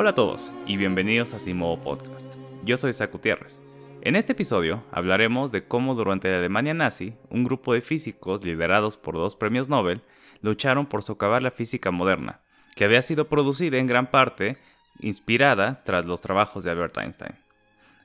Hola a todos y bienvenidos a Simovo Podcast. Yo soy Zach Gutiérrez. En este episodio hablaremos de cómo durante la Alemania nazi, un grupo de físicos liderados por dos premios Nobel lucharon por socavar la física moderna, que había sido producida en gran parte inspirada tras los trabajos de Albert Einstein.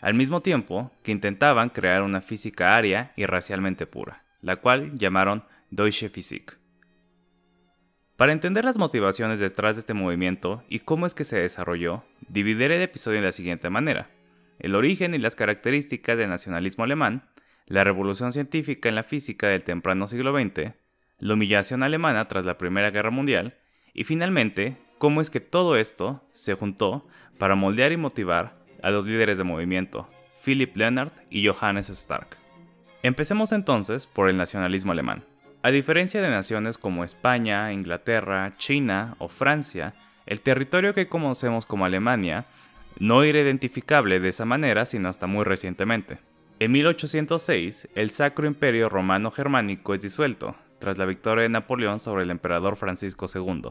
Al mismo tiempo que intentaban crear una física aria y racialmente pura, la cual llamaron Deutsche Physik. Para entender las motivaciones detrás de este movimiento y cómo es que se desarrolló, dividiré el episodio de la siguiente manera. El origen y las características del nacionalismo alemán, la revolución científica en la física del temprano siglo XX, la humillación alemana tras la Primera Guerra Mundial, y finalmente, cómo es que todo esto se juntó para moldear y motivar a los líderes de movimiento, Philipp Leonard y Johannes Stark. Empecemos entonces por el nacionalismo alemán. A diferencia de naciones como España, Inglaterra, China o Francia, el territorio que conocemos como Alemania no era identificable de esa manera sino hasta muy recientemente. En 1806, el Sacro Imperio Romano Germánico es disuelto, tras la victoria de Napoleón sobre el emperador Francisco II.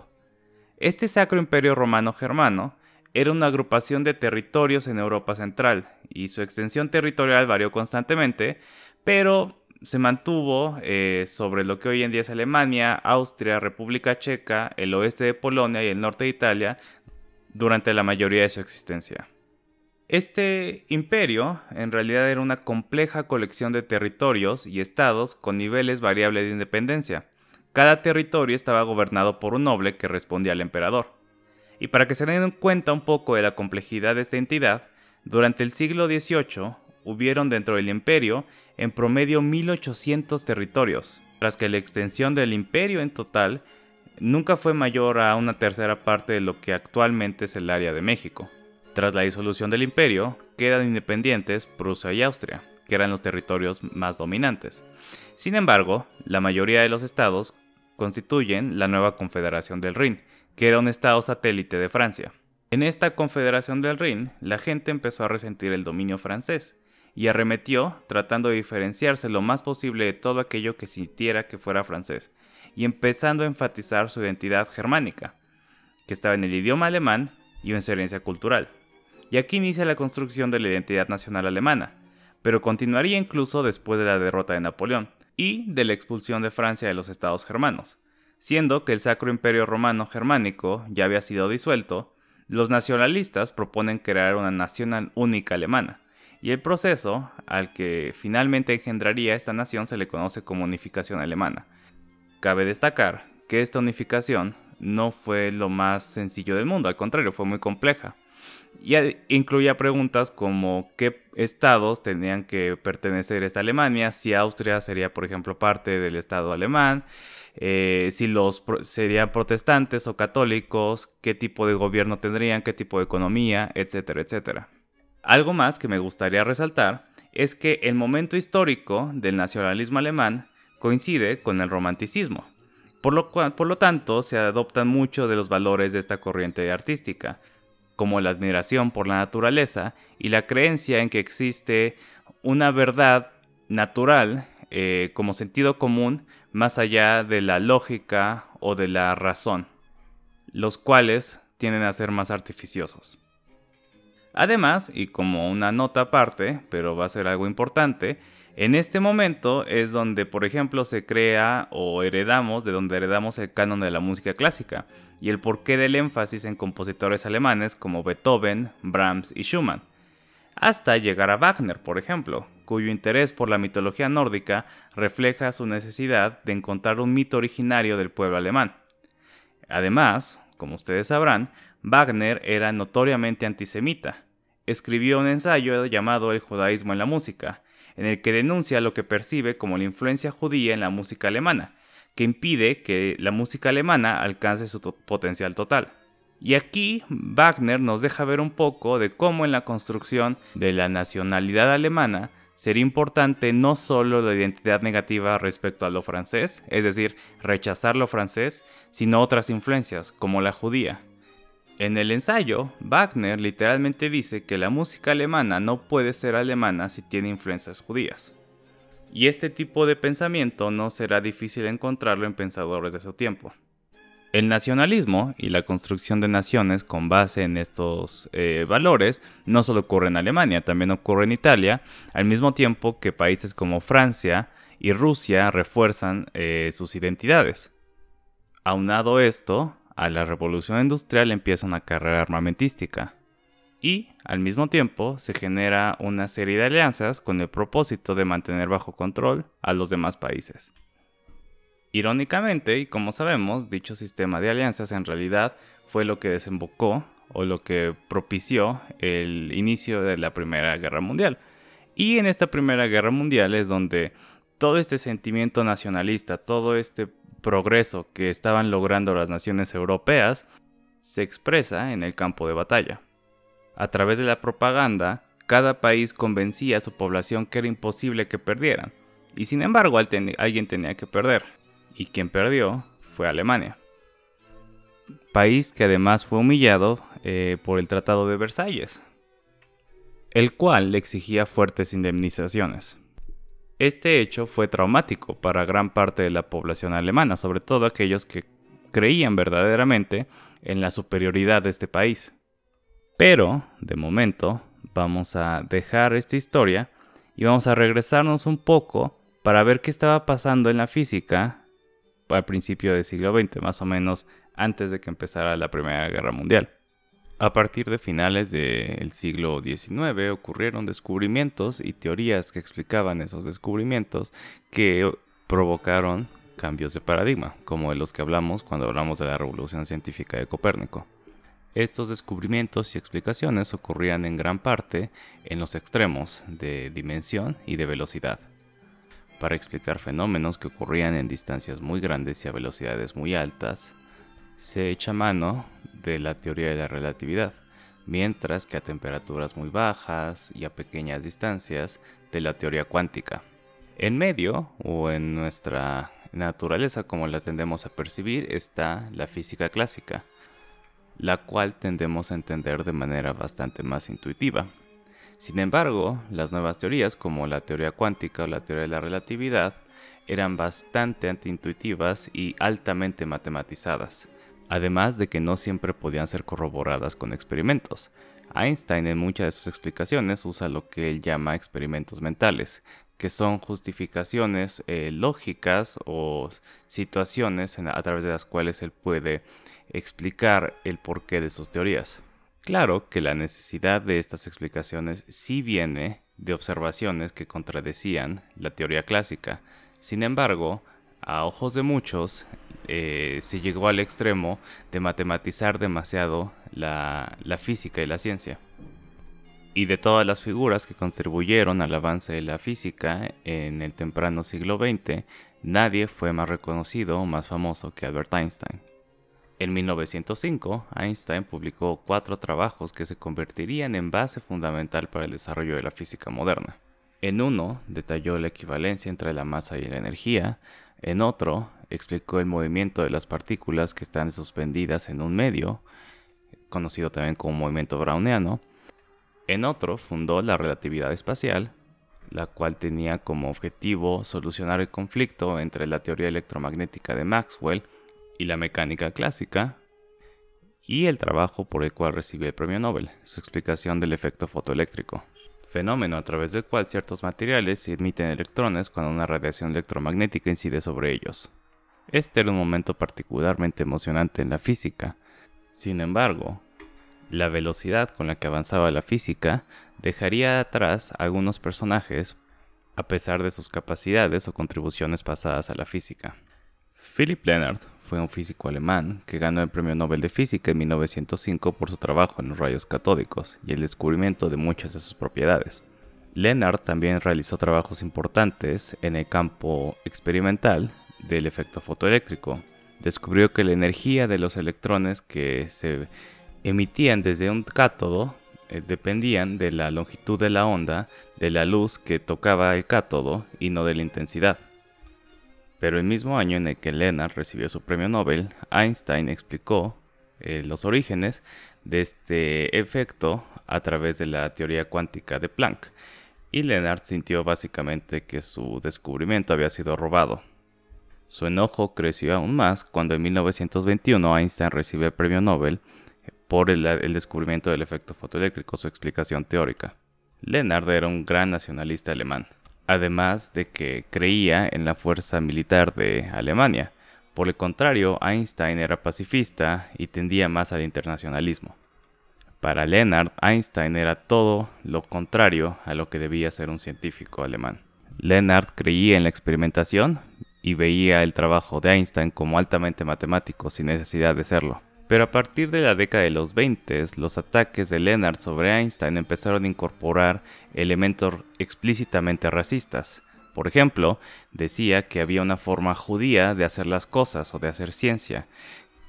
Este Sacro Imperio Romano Germano era una agrupación de territorios en Europa Central, y su extensión territorial varió constantemente, pero se mantuvo eh, sobre lo que hoy en día es Alemania, Austria, República Checa, el oeste de Polonia y el norte de Italia durante la mayoría de su existencia. Este imperio en realidad era una compleja colección de territorios y estados con niveles variables de independencia. Cada territorio estaba gobernado por un noble que respondía al emperador. Y para que se den cuenta un poco de la complejidad de esta entidad, durante el siglo XVIII hubieron dentro del imperio en promedio 1800 territorios, tras que la extensión del imperio en total nunca fue mayor a una tercera parte de lo que actualmente es el área de México. Tras la disolución del imperio, quedan independientes Prusia y Austria, que eran los territorios más dominantes. Sin embargo, la mayoría de los estados constituyen la nueva Confederación del Rin, que era un estado satélite de Francia. En esta Confederación del Rin, la gente empezó a resentir el dominio francés, y arremetió tratando de diferenciarse lo más posible de todo aquello que sintiera que fuera francés, y empezando a enfatizar su identidad germánica, que estaba en el idioma alemán y en su herencia cultural. Y aquí inicia la construcción de la identidad nacional alemana, pero continuaría incluso después de la derrota de Napoleón y de la expulsión de Francia de los estados germanos. Siendo que el Sacro Imperio Romano Germánico ya había sido disuelto, los nacionalistas proponen crear una nación única alemana, y el proceso al que finalmente engendraría esta nación se le conoce como unificación alemana. Cabe destacar que esta unificación no fue lo más sencillo del mundo, al contrario, fue muy compleja. Y incluía preguntas como qué estados tenían que pertenecer a esta Alemania, si Austria sería, por ejemplo, parte del Estado alemán, eh, si los serían protestantes o católicos, qué tipo de gobierno tendrían, qué tipo de economía, etcétera, etcétera. Algo más que me gustaría resaltar es que el momento histórico del nacionalismo alemán coincide con el romanticismo. Por lo, por lo tanto, se adoptan muchos de los valores de esta corriente artística, como la admiración por la naturaleza y la creencia en que existe una verdad natural eh, como sentido común más allá de la lógica o de la razón, los cuales tienden a ser más artificiosos. Además, y como una nota aparte, pero va a ser algo importante, en este momento es donde, por ejemplo, se crea o heredamos, de donde heredamos el canon de la música clásica, y el porqué del énfasis en compositores alemanes como Beethoven, Brahms y Schumann, hasta llegar a Wagner, por ejemplo, cuyo interés por la mitología nórdica refleja su necesidad de encontrar un mito originario del pueblo alemán. Además, como ustedes sabrán, Wagner era notoriamente antisemita. Escribió un ensayo llamado El judaísmo en la música, en el que denuncia lo que percibe como la influencia judía en la música alemana, que impide que la música alemana alcance su potencial total. Y aquí Wagner nos deja ver un poco de cómo en la construcción de la nacionalidad alemana sería importante no solo la identidad negativa respecto a lo francés, es decir, rechazar lo francés, sino otras influencias, como la judía. En el ensayo, Wagner literalmente dice que la música alemana no puede ser alemana si tiene influencias judías. Y este tipo de pensamiento no será difícil encontrarlo en pensadores de su tiempo. El nacionalismo y la construcción de naciones con base en estos eh, valores no solo ocurre en Alemania, también ocurre en Italia, al mismo tiempo que países como Francia y Rusia refuerzan eh, sus identidades. Aunado esto, a la revolución industrial empieza una carrera armamentística y, al mismo tiempo, se genera una serie de alianzas con el propósito de mantener bajo control a los demás países. Irónicamente, y como sabemos, dicho sistema de alianzas en realidad fue lo que desembocó o lo que propició el inicio de la Primera Guerra Mundial. Y en esta Primera Guerra Mundial es donde todo este sentimiento nacionalista, todo este progreso que estaban logrando las naciones europeas, se expresa en el campo de batalla. A través de la propaganda, cada país convencía a su población que era imposible que perdieran, y sin embargo alguien tenía que perder y quien perdió fue Alemania. País que además fue humillado eh, por el Tratado de Versalles, el cual le exigía fuertes indemnizaciones. Este hecho fue traumático para gran parte de la población alemana, sobre todo aquellos que creían verdaderamente en la superioridad de este país. Pero, de momento, vamos a dejar esta historia y vamos a regresarnos un poco para ver qué estaba pasando en la física al principio del siglo XX, más o menos antes de que empezara la Primera Guerra Mundial. A partir de finales del siglo XIX ocurrieron descubrimientos y teorías que explicaban esos descubrimientos que provocaron cambios de paradigma, como de los que hablamos cuando hablamos de la revolución científica de Copérnico. Estos descubrimientos y explicaciones ocurrían en gran parte en los extremos de dimensión y de velocidad para explicar fenómenos que ocurrían en distancias muy grandes y a velocidades muy altas, se echa mano de la teoría de la relatividad, mientras que a temperaturas muy bajas y a pequeñas distancias de la teoría cuántica. En medio, o en nuestra naturaleza como la tendemos a percibir, está la física clásica, la cual tendemos a entender de manera bastante más intuitiva, sin embargo, las nuevas teorías, como la teoría cuántica o la teoría de la relatividad, eran bastante antiintuitivas y altamente matematizadas, además de que no siempre podían ser corroboradas con experimentos. Einstein en muchas de sus explicaciones usa lo que él llama experimentos mentales, que son justificaciones eh, lógicas o situaciones a través de las cuales él puede explicar el porqué de sus teorías. Claro que la necesidad de estas explicaciones sí viene de observaciones que contradecían la teoría clásica. Sin embargo, a ojos de muchos, eh, se llegó al extremo de matematizar demasiado la, la física y la ciencia. Y de todas las figuras que contribuyeron al avance de la física en el temprano siglo XX, nadie fue más reconocido o más famoso que Albert Einstein. En 1905, Einstein publicó cuatro trabajos que se convertirían en base fundamental para el desarrollo de la física moderna. En uno, detalló la equivalencia entre la masa y la energía, en otro, explicó el movimiento de las partículas que están suspendidas en un medio, conocido también como movimiento browniano, en otro, fundó la relatividad espacial, la cual tenía como objetivo solucionar el conflicto entre la teoría electromagnética de Maxwell y la mecánica clásica, y el trabajo por el cual recibió el premio Nobel, su explicación del efecto fotoeléctrico, fenómeno a través del cual ciertos materiales emiten electrones cuando una radiación electromagnética incide sobre ellos. Este era un momento particularmente emocionante en la física. Sin embargo, la velocidad con la que avanzaba la física dejaría atrás a algunos personajes a pesar de sus capacidades o contribuciones pasadas a la física. Philip Leonard fue un físico alemán que ganó el Premio Nobel de Física en 1905 por su trabajo en los rayos catódicos y el descubrimiento de muchas de sus propiedades. Leonard también realizó trabajos importantes en el campo experimental del efecto fotoeléctrico. Descubrió que la energía de los electrones que se emitían desde un cátodo eh, dependían de la longitud de la onda de la luz que tocaba el cátodo y no de la intensidad. Pero el mismo año en el que Lennart recibió su premio Nobel, Einstein explicó eh, los orígenes de este efecto a través de la teoría cuántica de Planck, y Lennart sintió básicamente que su descubrimiento había sido robado. Su enojo creció aún más cuando en 1921 Einstein recibe el premio Nobel por el, descubrimiento del efecto fotoeléctrico, su explicación teórica. Lennart era un gran nacionalista alemán, además de que creía en la fuerza militar de Alemania. Por el contrario, Einstein era pacifista y tendía más al internacionalismo. Para Lennart, Einstein era todo lo contrario a lo que debía ser un científico alemán. Lennart creía en la experimentación y veía el trabajo de Einstein como altamente matemático sin necesidad de serlo. Pero a partir de la década de los 20, los ataques de Lennart sobre Einstein empezaron a incorporar elementos explícitamente racistas. Por ejemplo, decía que había una forma judía de hacer las cosas o de hacer ciencia,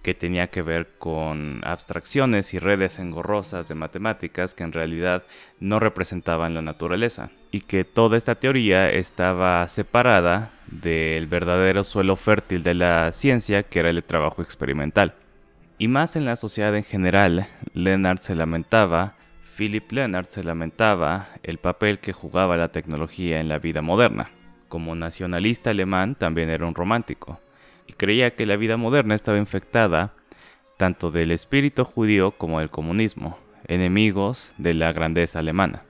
que tenía que ver con abstracciones y redes engorrosas de matemáticas que en realidad no representaban la naturaleza, y que toda esta teoría estaba separada del verdadero suelo fértil de la ciencia, que era el trabajo experimental. Y más en la sociedad en general, Leonard se lamentaba, Philip Leonard se lamentaba el papel que jugaba la tecnología en la vida moderna. Como nacionalista alemán también era un romántico y creía que la vida moderna estaba infectada tanto del espíritu judío como del comunismo, enemigos de la grandeza alemana.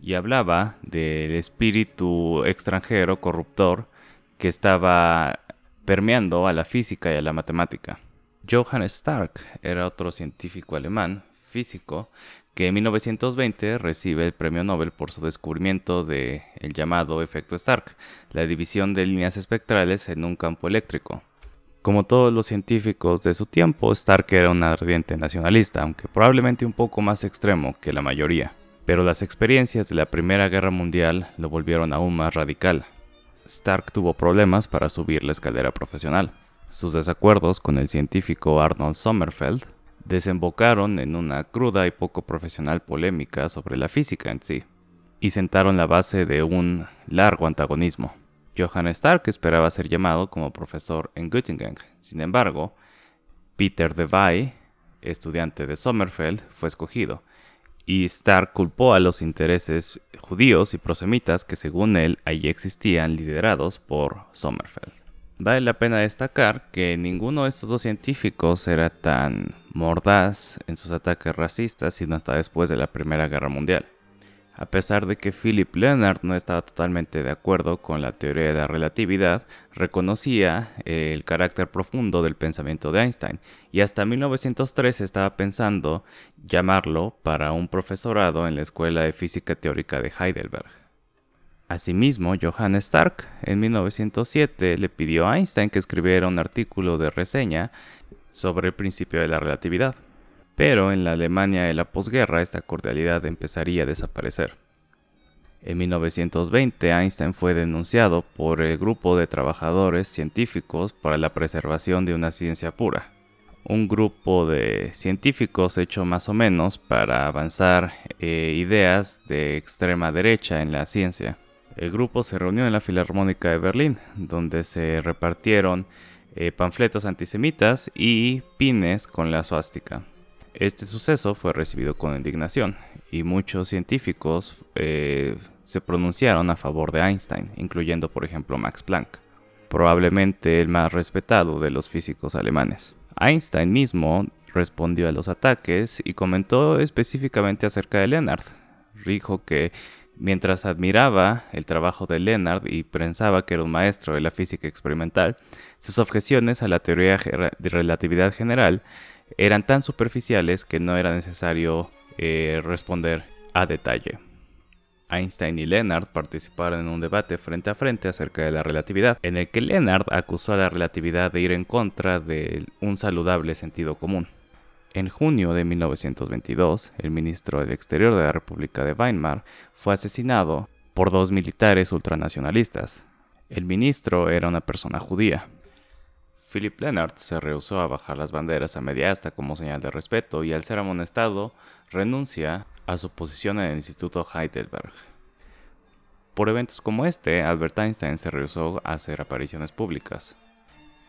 Y hablaba del espíritu extranjero corruptor que estaba permeando a la física y a la matemática. Johann Stark era otro científico alemán, físico, que en 1920 recibe el premio Nobel por su descubrimiento de llamado efecto Stark, la división de líneas espectrales en un campo eléctrico. Como todos los científicos de su tiempo, Stark era un ardiente nacionalista, aunque probablemente un poco más extremo que la mayoría. Pero las experiencias de la Primera Guerra Mundial lo volvieron aún más radical. Stark tuvo problemas para subir la escalera profesional. Sus desacuerdos con el científico Arnold Sommerfeld desembocaron en una cruda y poco profesional polémica sobre la física en sí, y sentaron la base de un largo antagonismo. Johann Stark esperaba ser llamado como profesor en Göttingen. Sin embargo, Peter de estudiante de Sommerfeld, fue escogido, y Stark culpó a los intereses judíos y prosemitas que según él allí existían liderados por Sommerfeld. Vale la pena destacar que ninguno de estos dos científicos era tan mordaz en sus ataques racistas sino hasta después de la Primera Guerra Mundial. A pesar de que Philip Leonard no estaba totalmente de acuerdo con la teoría de la relatividad, reconocía el carácter profundo del pensamiento de Einstein y hasta 1903 estaba pensando llamarlo para un profesorado en la Escuela de Física Teórica de Heidelberg. Asimismo, Johann Stark en 1907 le pidió a Einstein que escribiera un artículo de reseña sobre el principio de la relatividad. Pero en la Alemania de la posguerra esta cordialidad empezaría a desaparecer. En 1920 Einstein fue denunciado por el grupo de trabajadores científicos para la preservación de una ciencia pura. Un grupo de científicos hecho más o menos para avanzar eh, ideas de extrema derecha en la ciencia. El grupo se reunió en la Filarmónica de Berlín, donde se repartieron eh, panfletos antisemitas y pines con la suástica. Este suceso fue recibido con indignación y muchos científicos eh, se pronunciaron a favor de Einstein, incluyendo por ejemplo Max Planck, probablemente el más respetado de los físicos alemanes. Einstein mismo respondió a los ataques y comentó específicamente acerca de Leonard. Dijo que Mientras admiraba el trabajo de Leonard y pensaba que era un maestro de la física experimental, sus objeciones a la teoría de relatividad general eran tan superficiales que no era necesario eh, responder a detalle. Einstein y Leonard participaron en un debate frente a frente acerca de la relatividad, en el que Leonard acusó a la relatividad de ir en contra de un saludable sentido común. En junio de 1922, el ministro del Exterior de la República de Weimar fue asesinado por dos militares ultranacionalistas. El ministro era una persona judía. Philip Leonard se rehusó a bajar las banderas a media asta como señal de respeto y al ser amonestado renuncia a su posición en el Instituto Heidelberg. Por eventos como este, Albert Einstein se rehusó a hacer apariciones públicas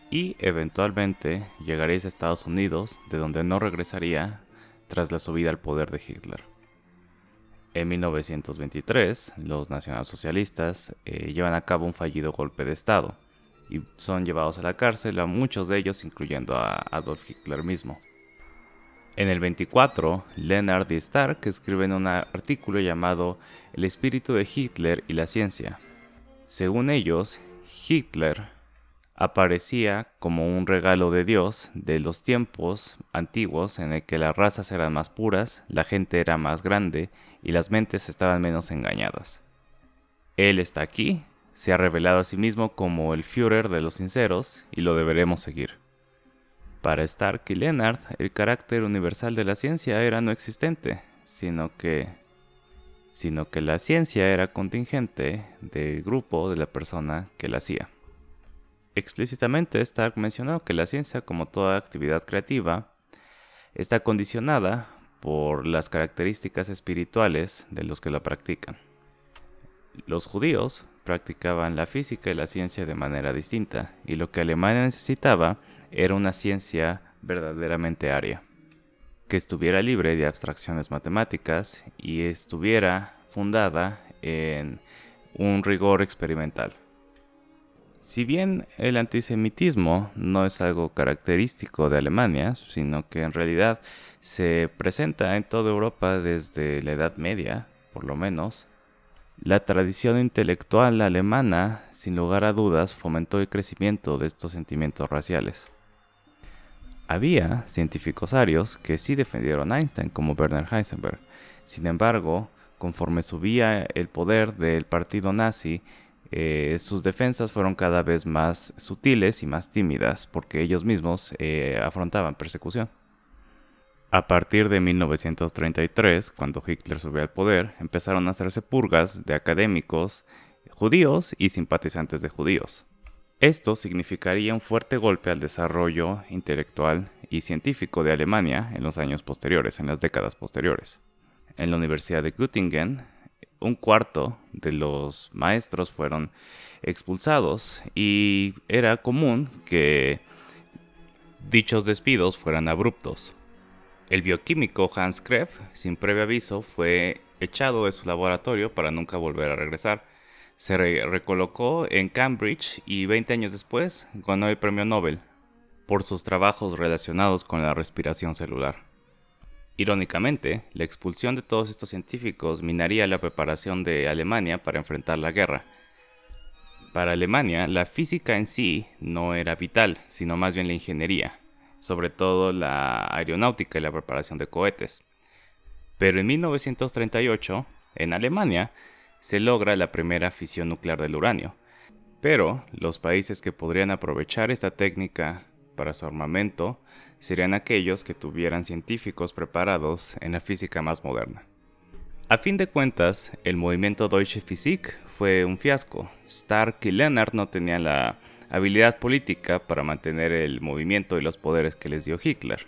y eventualmente llegaría a Estados Unidos, de donde no regresaría tras la subida al poder de Hitler. En 1923, los nacionalsocialistas eh, llevan a cabo un fallido golpe de Estado, y son llevados a la cárcel a muchos de ellos, incluyendo a Adolf Hitler mismo. En el 24, Leonard D. Stark escribe en un artículo llamado El espíritu de Hitler y la ciencia. Según ellos, Hitler aparecía como un regalo de Dios de los tiempos antiguos en el que las razas eran más puras, la gente era más grande y las mentes estaban menos engañadas. Él está aquí, se ha revelado a sí mismo como el Führer de los sinceros y lo deberemos seguir. Para Stark y Leonard, el carácter universal de la ciencia era no existente, sino que sino que la ciencia era contingente del grupo de la persona que la hacía. Explícitamente Stark mencionó que la ciencia, como toda actividad creativa, está condicionada por las características espirituales de los que la practican. Los judíos practicaban la física y la ciencia de manera distinta, y lo que Alemania necesitaba era una ciencia verdaderamente aria, que estuviera libre de abstracciones matemáticas y estuviera fundada en un rigor experimental. Si bien el antisemitismo no es algo característico de Alemania, sino que en realidad se presenta en toda Europa desde la Edad Media, por lo menos, la tradición intelectual alemana, sin lugar a dudas, fomentó el crecimiento de estos sentimientos raciales. Había científicos arios que sí defendieron a Einstein, como Werner Heisenberg. Sin embargo, conforme subía el poder del partido nazi, eh, sus defensas fueron cada vez más sutiles y más tímidas porque ellos mismos eh, afrontaban persecución. A partir de 1933, cuando Hitler subió al poder, empezaron a hacerse purgas de académicos judíos y simpatizantes de judíos. Esto significaría un fuerte golpe al desarrollo intelectual y científico de Alemania en los años posteriores, en las décadas posteriores. En la Universidad de Göttingen, un cuarto de los maestros fueron expulsados y era común que dichos despidos fueran abruptos. El bioquímico Hans Krebs, sin previo aviso, fue echado de su laboratorio para nunca volver a regresar se recolocó en Cambridge y 20 años después ganó el premio Nobel por sus trabajos relacionados con la respiración celular. Irónicamente, la expulsión de todos estos científicos minaría la preparación de Alemania para enfrentar la guerra. Para Alemania, la física en sí no era vital, sino más bien la ingeniería, sobre todo la aeronáutica y la preparación de cohetes. Pero en 1938, en Alemania, se logra la primera fisión nuclear del uranio. Pero los países que podrían aprovechar esta técnica para su armamento serían aquellos que tuvieran científicos preparados en la física más moderna. A fin de cuentas, el movimiento Deutsche Physik fue un fiasco. Stark y Leonard no tenían la habilidad política para mantener el movimiento y los poderes que les dio Hitler.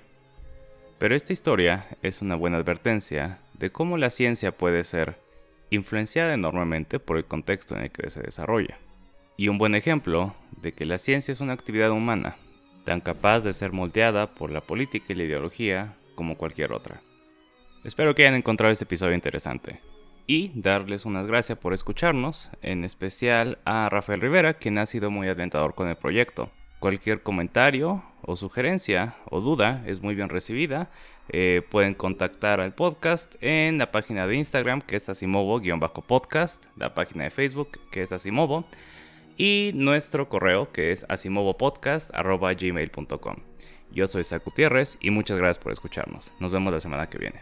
Pero esta historia es una buena advertencia de cómo la ciencia puede ser influenciada enormemente por el contexto en el que se desarrolla. Y un buen ejemplo de que la ciencia es una actividad humana, tan capaz de ser moldeada por la política y la ideología como cualquier otra. Espero que hayan encontrado este episodio interesante y darles unas gracias por escucharnos, en especial a Rafael Rivera, quien ha sido muy alentador con el proyecto. Cualquier comentario o sugerencia o duda es muy bien recibida. Eh, pueden contactar al podcast en la página de Instagram que es asimovo-podcast, la página de Facebook que es asimovo y nuestro correo que es asimovopodcast.gmail.com. Yo soy Zach Gutiérrez y muchas gracias por escucharnos. Nos vemos la semana que viene.